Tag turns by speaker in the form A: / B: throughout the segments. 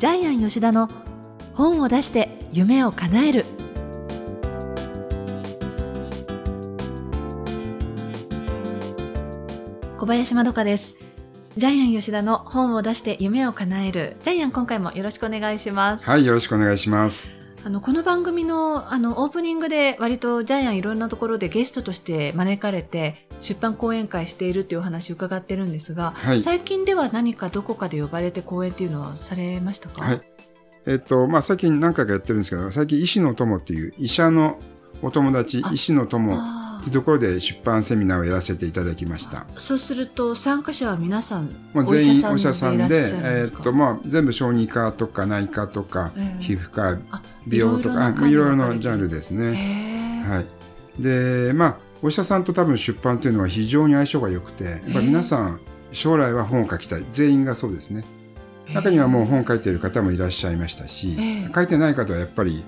A: ジャイアン吉田の本を出して夢を叶える。小林まどかです。ジャイアン吉田の本を出して夢を叶える。ジャイアン今回もよろしくお願いします。
B: はい、よろしくお願いします。
A: あの、この番組の、あの、オープニングで割とジャイアンいろんなところでゲストとして招かれて、出版講演会しているっていうお話を伺ってるんですが、
B: はい
A: 最近では何かどこかで呼ばれて講演っていうのはされましたか？
B: はい。えっと、まあ、最近何回かやってるんですけど、最近医師の友っていう医者のお友達
A: あ、
B: 医師の友っ
A: あ
B: ていうところで出版セミナーをやらせていただきました。
A: ーそうすると参加者は皆さん
B: 全員お医
A: 者さん
B: で、えっと、まあ、全部小児科とか内科とか、
A: ええ
B: 皮膚科、
A: あ
B: 美容とか、あ
A: い
B: いろいろ
A: な
B: なジャンルですね。はい。で、まあ、お医者さんと多分出版というのは非常に相性が良くて、やっぱり皆さん、将来は本を書きたい。全員がそうですね。中にはもう本を書いている方もいらっしゃいましたし、
A: ええ
B: 書いてない方はやっぱり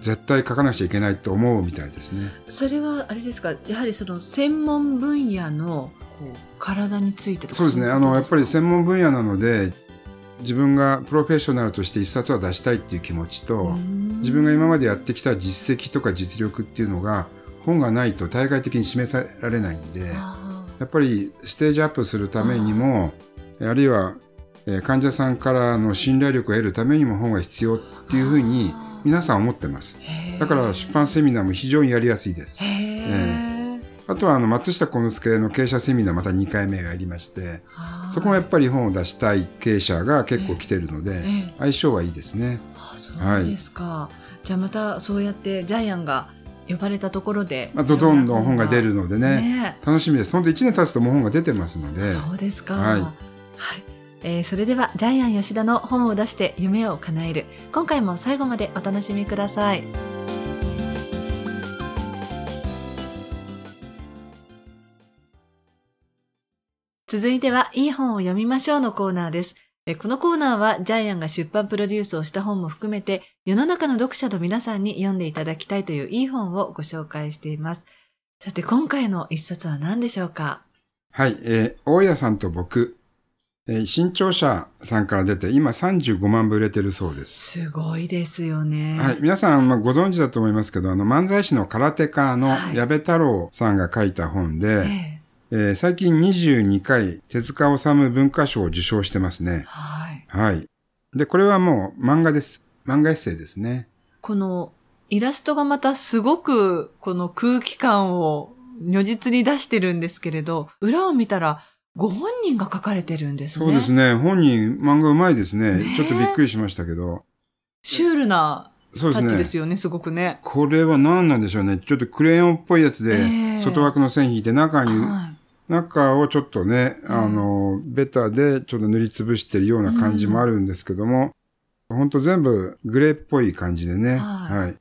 B: 絶対書かなくちゃいけないと思うみたいですね。
A: それはあれですか？やはりその専門分野のこう体についてとか
B: そうですね。
A: い
B: あのやっぱり
A: 専
B: 専門分野なので、自分がプロフェッショナルとして一冊は出したいっていう気持ちと、自分が今までやってきた実績とか実力っていうのが本がないと対外的に示されないんで、やっぱりステージアップするためにも、あるいはえー患者さんからの信頼力を得るためにも本が必要っていうふうに皆さん思ってます。だから出版セミナーも非常にやりやすいです。
A: へえ
B: あとはあの松下幸之助の経営者セミナーまた2回目がやりまして、そこもやっぱり本を出したい経営者が結構来てるので、
A: ええ。
B: 相性はいいですね。
A: あそうですか、じゃあまたそうやってジャイアンが呼ばれたところで、
B: まあ、どどんどん本が出るのでね、
A: ね。
B: 楽しみです。本当1年経つともう本が出てますので、
A: そうですか。
B: はい。
A: はい。えーそれではジャイアン吉田の本を出して夢を叶える。今回も最後までお楽しみください。続いてはいい本を読みましょうのコーナーです。えーこのコーナーはジャイアンが出版プロデュースをした本も含めて世の中の読者と皆さんに読んでいただきたいといういい本をご紹介していますさて今回の一冊は何でしょうか？
B: はい、えー大家さんと僕、えー新潮社さんから出て、今35万部売れてるそうです。
A: すごいですよね。
B: はい、皆さん、まあ、ご存知だと思いますけど、あの、漫才師の空手家の
A: はい
B: 矢部太郎さんが書いた本で、
A: え
B: えー最近22回手塚治虫文化賞を受賞してます
A: え
B: ね。
A: はい。
B: はい。で、これはもう漫画です。漫画エッセイですね。
A: このイラストがまたすごくこの空気感を如実に出してるんですけれど、裏を見たらご本人が書かれてるんですね。
B: そうですね。本人、漫画うまいですね。
A: ねえ
B: ちょっとびっくりしましたけど。
A: シュールなタッチ
B: そうですね。
A: ですよね、すごくね。
B: これは何なんでしょうね。ちょっとクレヨンっぽいやつで、
A: ええ
B: 外枠の線引いて中に、
A: はい
B: 中をちょっとね、
A: うん
B: あの、ベタでちょっと塗りつぶしてるような感じもあるんですけども、ほんと全部グレーっぽい感じでね。
A: はい
B: はい。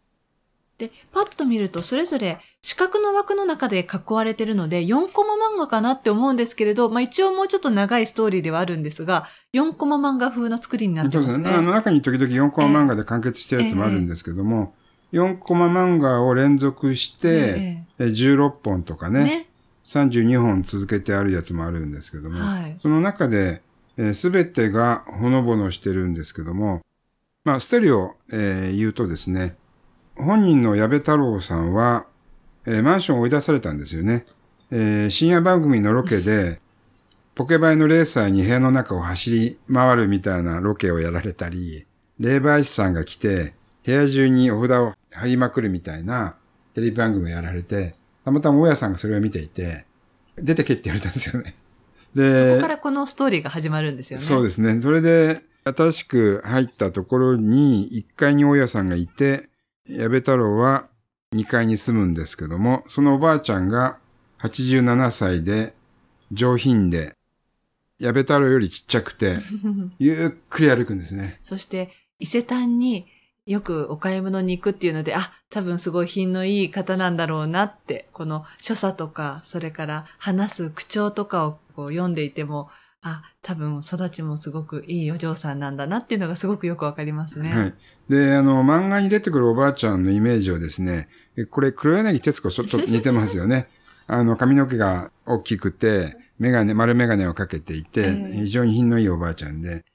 A: で、パッと見るとそれぞれ四角の枠の中で囲われてるので4コマ漫画かなって思うんですけれど、まあ一応もうちょっと長いストーリーではあるんですが、4コマ漫画風な作りになってまね。
B: そうですすね。あの中に時々4コマ漫画で完結してるやつもあるんですけども、4コマ漫画を連続して、え16本とかね
A: ね。
B: 32本続けてあるやつもあるんですけども、
A: はい。
B: その中で、す、べ、てがほのぼのしてるんですけども、まあ、ステレオ、えー言うとですね、本人の矢部太郎さんは、えーマンションを追い出されたんですよね。えー深夜番組のロケで、ポケバイのレーサーに部屋の中を走り回るみたいなロケをやられたり、霊媒師さんが来て、部屋中にお札を貼りまくるみたいなテレビ番組をやられて、たまたま大家さんがそれを見ていて、出てけって言われたんですよね。で、
A: そこからこのストーリーが始まるんですよね。
B: そうですね。それで、新しく入ったところに1階に大家さんがいて、矢部太郎は2階に住むんですけども、そのおばあちゃんが87歳で上品で、矢部太郎よりちっちゃくて、ゆっくり歩くんですね。
A: そして、伊勢丹によくお買い物に行くっていうので、あ、多分すごい品のいい方なんだろうなって、この所作とか、それから話す口調とかをこう読んでいても、あ、多分育ちもすごくいいお嬢さんなんだなっていうのがすごくよくわかりますね。
B: はい。で、あの、漫画に出てくるおばあちゃんのイメージをですね、えこれ黒柳徹子ちょっと似てますよね。あの、髪の毛が大きくて、メガネ、丸メガネをかけていて、
A: ええ
B: 非常に品のいいおばあちゃんで、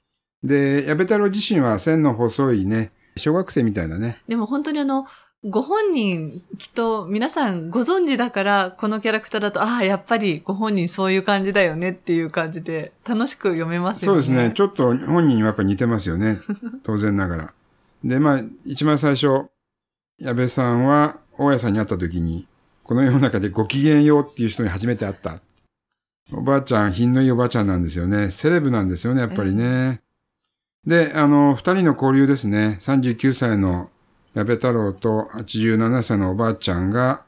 B: で、矢部太郎自身は線の細いね、小学生みたいなね。
A: でも本当にあの、ご本人、きっと皆さんご存知だから、このキャラクターだと、ああ、やっぱりご本人そういう感じだよねっていう感じで、楽しく読めますよね。
B: そうですね。ちょっと本人にはやっぱり似てますよね。当然ながら。で、まあ、一番最初、矢部さんは大家さんに会った時に、この世の中でご機嫌ようっていう人に初めて会った。おばあちゃん、品のいいおばあちゃんなんですよね。セレブなんですよね、やっぱりね。で、あの、二人の交流ですね。39歳の矢部太郎と87歳のおばあちゃんが、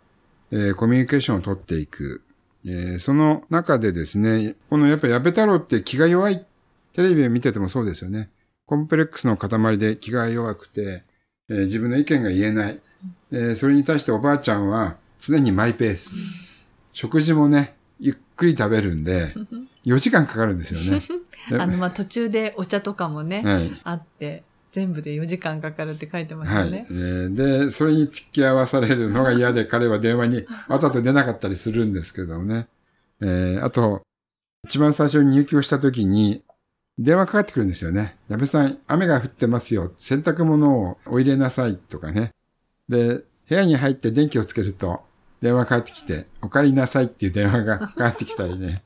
B: えーコミュニケーションを取っていく。えーその中でですね、このやっぱ矢部太郎って気が弱い。テレビを見ててもそうですよね。コンプレックスの塊で気が弱くて、えー自分の意見が言えない。えーそれに対しておばあちゃんは常にマイペース。食事もね、ゆっくり食べるんで、4時間かかるんですよね。で
A: あの、まあ、途中でお茶とかもね、
B: はい。
A: あって、全部で4時間かかるって書いてます
B: はい。
A: よね
B: え。ーで、それに付き合わされるのが嫌で彼は電話にわざと出なかったりするんですけどもね。えーあと、一番最初に入居した時に、電話かかってくるんですよね。矢部さん、雨が降ってますよ。洗濯物をお入れなさいとかね。で、部屋に入って電気をつけると、電話かかってきて、お借りなさいっていう電話がかかってきたりね。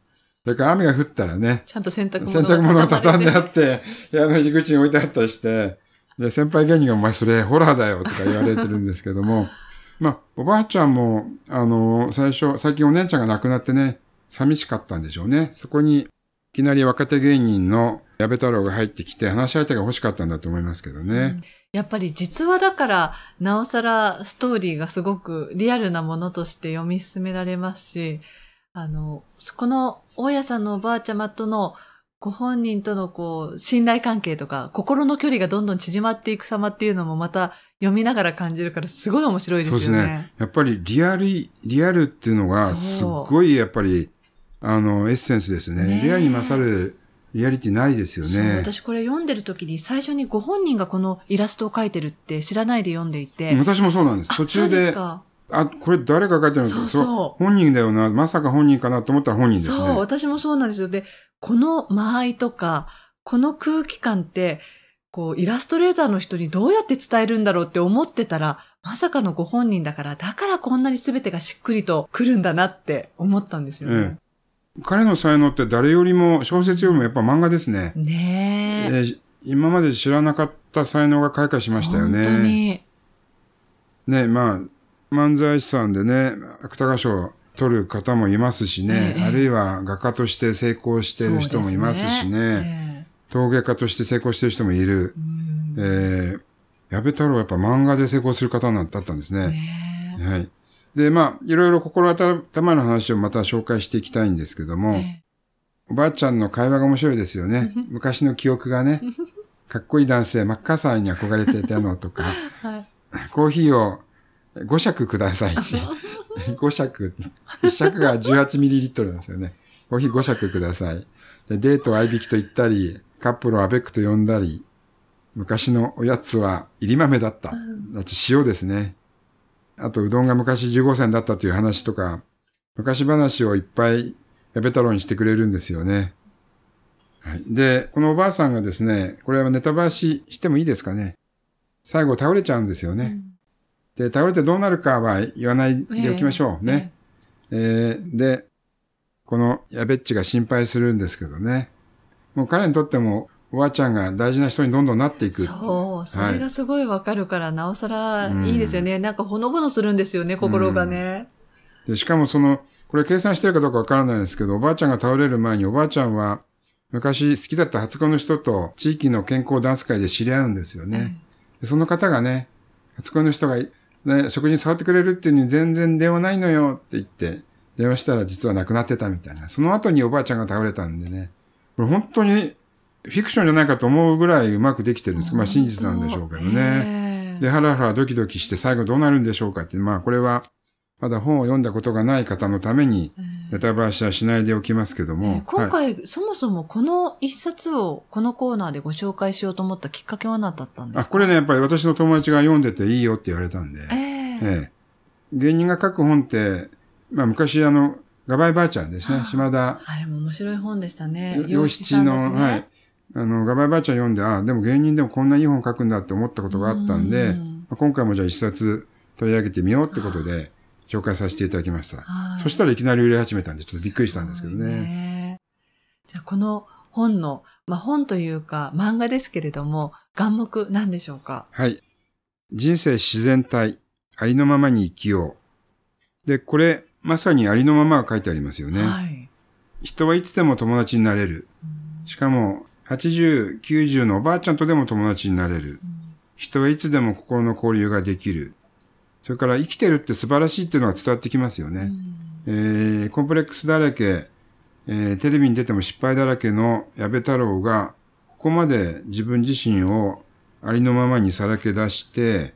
B: それから雨が降ったらね、
A: ちゃんと洗濯物
B: 洗濯物を畳んであ
A: て。
B: って、部屋の入り口に置いてあったりして、で、先輩芸人がお前それホラーだよとか言われてるんですけども、まあ、おばあちゃんも、あの、最初、最近お姉ちゃんが亡くなってね、寂しかったんでしょうね。そこに、いきなり若手芸人の矢部太郎が入ってきて、話し相手が欲しかったんだと思いますけどね。
A: やっぱり実話だから、なおさらストーリーがすごくリアルなものとして読み進められますし、あの、この大家さんのおばあちゃまとのご本人とのこう、信頼関係とか、心の距離がどんどん縮まっていく様っていうのもまた読みながら感じるからすごい面白いです
B: そう
A: よね。
B: ですね。やっぱりリアル、リアルっていうのが、
A: そう
B: すっごいやっぱり、あの、エッセンスですね。
A: ねえ
B: リアルに勝るリアリティないですよ
A: そう
B: ね。
A: 私これ読んでる時に最初にご本人がこのイラストを描いてるって知らないで読んでいて。
B: 私もそうなんです。
A: あ
B: 途中
A: そうです
B: で、
A: か
B: あ、これ誰が書いてるの
A: そうそう
B: 本人だよな。まさか本人かなと思ったら本人です
A: そう、
B: ね。
A: 私もそうなんですよ。で、この間合いとか、この空気感って、こう、イラストレーターの人にどうやって伝えるんだろうって思ってたら、まさかのご本人だから、だからこんなに全てがしっくりと来るんだなって思ったんですよね。
B: 彼の才能って誰よりも、小説よりもやっぱ漫画ですね。
A: ねえ。
B: えー今まで知らなかった才能が開花しましたよ
A: 本当
B: ね。
A: に。
B: ね、まあ、漫才師さんでね、芥川賞を取る方もいますしね、
A: ええ
B: あるいは画家として成功している人もいますしね、
A: ですね
B: 陶芸家として成功している人もいる。
A: ええ
B: えー、矢部太郎はやっぱ漫画で成功する方だったんです
A: うん
B: ね。
A: ね
B: はい。で、まあ、いろいろ心温まる話をまた紹介していきたいんですけど
A: え
B: も、
A: え
B: おばあちゃんの会話が面白いですよね。昔の記憶がね、かっこいい男性、マッカーサーに憧れていたのとか、
A: えはい。
B: コーヒーを5尺くださいって。5尺。1尺が 18ml なんですよね。コーヒー5尺ください。でデートを合いびきと言ったり、カップルをアベックと呼んだり、昔のおやつは入り豆だった。だって塩ですね。あと、うどんが昔15銭だったという話とか、昔話をいっぱい矢部太郎にしてくれるんですよね。はい。で、このおばあさんがですね、これはネタバラシしてもいいですかね。最後倒れちゃうんですよね。で、倒れてどうなるかは言わないでおきましょうね。えーで、このやべっちが心配するんですけどね。もう彼にとってもおばあちゃんが大事な人にどんどんなっていく。
A: そう、それがすごいわかるから、なおさらいいですよね。なんかほのぼのするんですよね、心がね。
B: で、しかもその、これ計算してるかどうかわからないですけど、おばあちゃんが倒れる前におばあちゃんは昔好きだった初恋の人と地域の健康ダンス会で知り合うんですよね。でその方がね、初恋の人が、ね、食事に触ってくれるっていうのに全然電話ないのよって言って、電話したら実は亡くなってたみたいな。その後におばあちゃんが倒れたんでね。これ本当にフィクションじゃないかと思うぐらいうまくできてるんです。まあ真実なんでしょうけどね。
A: ね
B: で、ハラハラドキドキして最後どうなるんでしょうかって、まあこれは、まだ本を読んだことがない方のために、ネタバラシはしないでおきますけども。
A: 今
B: はい
A: 回、そもそもこの一冊をこのコーナーでご紹介しようと思ったきっかけは何だったんで
B: あ、
A: すか？
B: これね、やっぱり私の友達が読んでていいよって言われたんで。
A: ええ
B: ええ。芸人が書く本って、まあ昔あの、ガバイばあちゃんですね。島田
A: あれも面白い本でしたね。
B: 洋七の、
A: ね
B: はい。あの、ガバイばあちゃん読んで、あでも芸人でもこんないい本書くんだって思ったことがあったんで、
A: うん
B: まあ今回もじゃあ一冊取り上げてみようってことで、紹介させていただきました。
A: はい
B: そしたらいきなり売れ始めたんで、ちょっとびっくりしたんですけどね。
A: ねじゃあ、この本の、まあ、本というか漫画ですけれども、眼目なんでしょうか？
B: はい。人生自然体、ありのままに生きよう。で、これ、まさにありのままが書いてありますよね。
A: はい。
B: 人はいつでも友達になれる。しかも、80、90のおばあちゃんとでも友達になれる。人はいつでも心の交流ができる。それから生きてるって素晴らしいっていうのが伝わってきますよね。えーコンプレックスだらけ、えーテレビに出ても失敗だらけの矢部太郎が、ここまで自分自身をありのままにさらけ出して、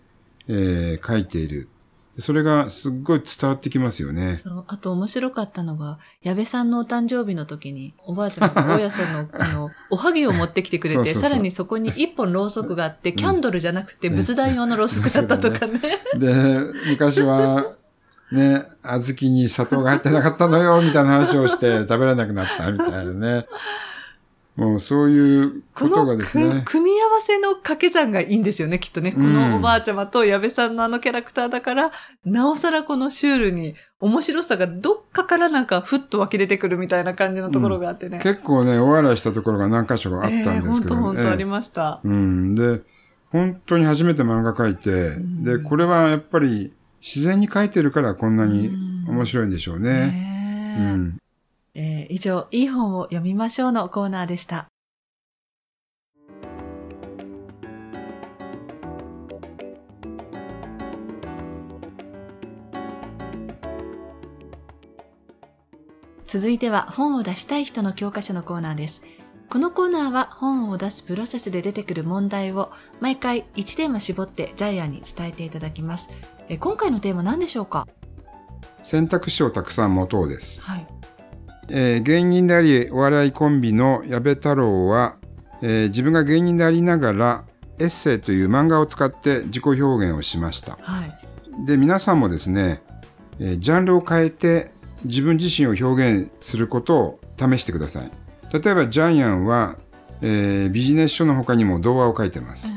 B: えー書いている。それがすっごい伝わってきますよね。
A: そう。あと面白かったのが、矢部さんのお誕生日の時に、おばあちゃんが大家さんの、あの、おはぎを持ってきてくれて、
B: そうそうそう
A: さらにそこに一本ろうそくがあって、キャンドルじゃなくて仏壇用のろうそくだったとかね。
B: で、昔は、ね、小豆に砂糖が入ってなかったのよ、みたいな話をして食べられなくなった、みたいなね。もうそういう
A: こ
B: ことが
A: の
B: ですね
A: く。組み合わせの掛け算がいいんですよね、きっとね。こ
B: うん
A: のおばあちゃまと矢部さんのあのキャラクターだから、なおさらこのシュールに面白さがどっかからなんかふっと湧き出てくるみたいな感じのところがあってね。
B: 結構ね、お笑いしたところが何箇所かあったんですけど、
A: 本当本当あり
B: ええ
A: ました。
B: うん。で、本当に初めて漫画描いて、
A: ん
B: で、これはやっぱり自然に描いてるからこんなに
A: うん
B: 面白いんでしょうね。うん。
A: えー以上、いい本を読みましょうのコーナーでした。続いては本を出したい人の教科書のコーナーです。このコーナーは本を出すプロセスで出てくる問題を毎回1テーマ絞ってジャイアンに伝えていただきます。え今回のテーマ何でしょうか？
B: 選択肢をたくさん持とうです。
A: はい。
B: えー芸人でありお笑いコンビの矢部太郎は、えー自分が芸人でありながらエッセイという漫画を使って自己表現をしました。
A: はい。
B: で皆さんもですね、えージャンルを変えて自分自身を表現することを試してください。例えばジャイアンは、えービジネス書の他にも童話を書いてます。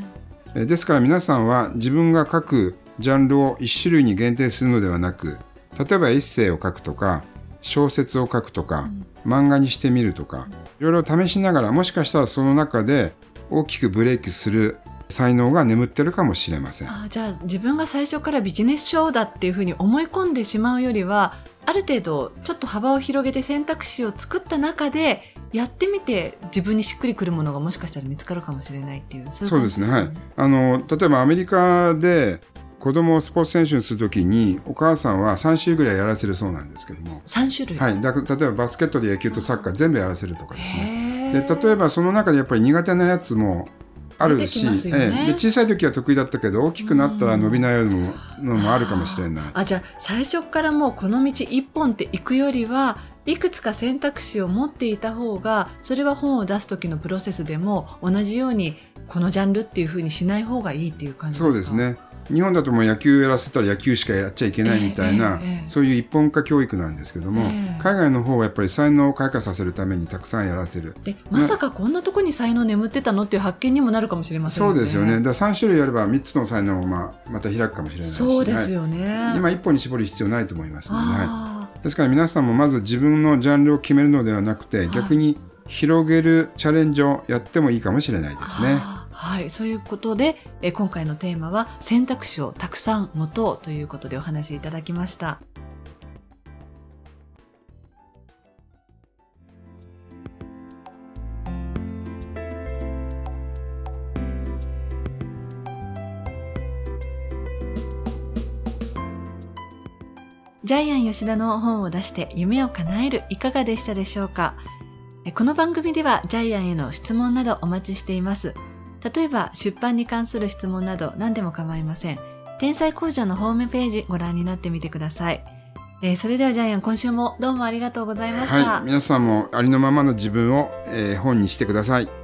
B: えーですから皆さんは自分が書くジャンルを一種類に限定するのではなく例えばエッセイを書くとか小説を書くとか、漫画にしてみるとかいろいろ試しながらもしかしたらその中で大きくブレイクする才能が眠ってるかもしれません。
A: あじゃあ自分が最初からビジネス書だっていうふうに思い込んでしまうよりはある程度ちょっと幅を広げて選択肢を作った中でやってみて自分にしっくりくるものがもしかしたら見つかるかもしれないっていうそういう
B: ですね。はい。あの例えばアメリカで子供をスポーツ選手にするときにお母さんは3週ぐらいやらせるそうなんですけども、
A: 3種類、
B: はい、だ例えばバスケットで野球とサッカー全部やらせるとかですね。
A: へ
B: で例えばその中でやっぱり苦手なやつもあるし、
A: ね。
B: ええ。で小さい時は得意だったけど大きくなったら伸びないのものもあるかもしれない。
A: あじゃあ最初からもうこの道一本って行くよりはいくつか選択肢を持っていた方がそれは本を出す時のプロセスでも同じようにこのジャンルっていうふうにしない方がいいっていう感じですか？
B: そうですね日本だともう野球やらせたら野球しかやっちゃいけないみたいな、
A: ええええ
B: そういう一本化教育なんですけども、
A: ええ
B: 海外の方はやっぱり才能を開花させるためにたくさんやらせる。
A: でまさかこんなとこに才能眠ってたのっていう発見にもなるかもしれません
B: そうですよね。だから3種類やれば3つの才能もまあまた開くかもしれないし。
A: そうです
B: はい
A: よね、
B: 今一本に絞る必要ないと思いますので、はい
A: あ
B: ですから皆さんもまず自分のジャンルを決めるのではなくて、
A: い
B: 逆に広げるチャレンジをやってもいいかもしれない
A: ー
B: ですね。
A: はいそういうことでえ今回のテーマは選択肢をたくさん持とうということでお話しいただきましたジャイアン吉田の本を出して夢を叶えるいかがでしたでしょうか？この番組ではジャイアンへの質問などお待ちしています。例えば出版に関する質問など何でも構いません。天才工場のホームページご覧になってみてください。えーそれではジャイアン今週もどうもありがとうございました。
B: はい、皆さんもありのままの自分を、えー本にしてください。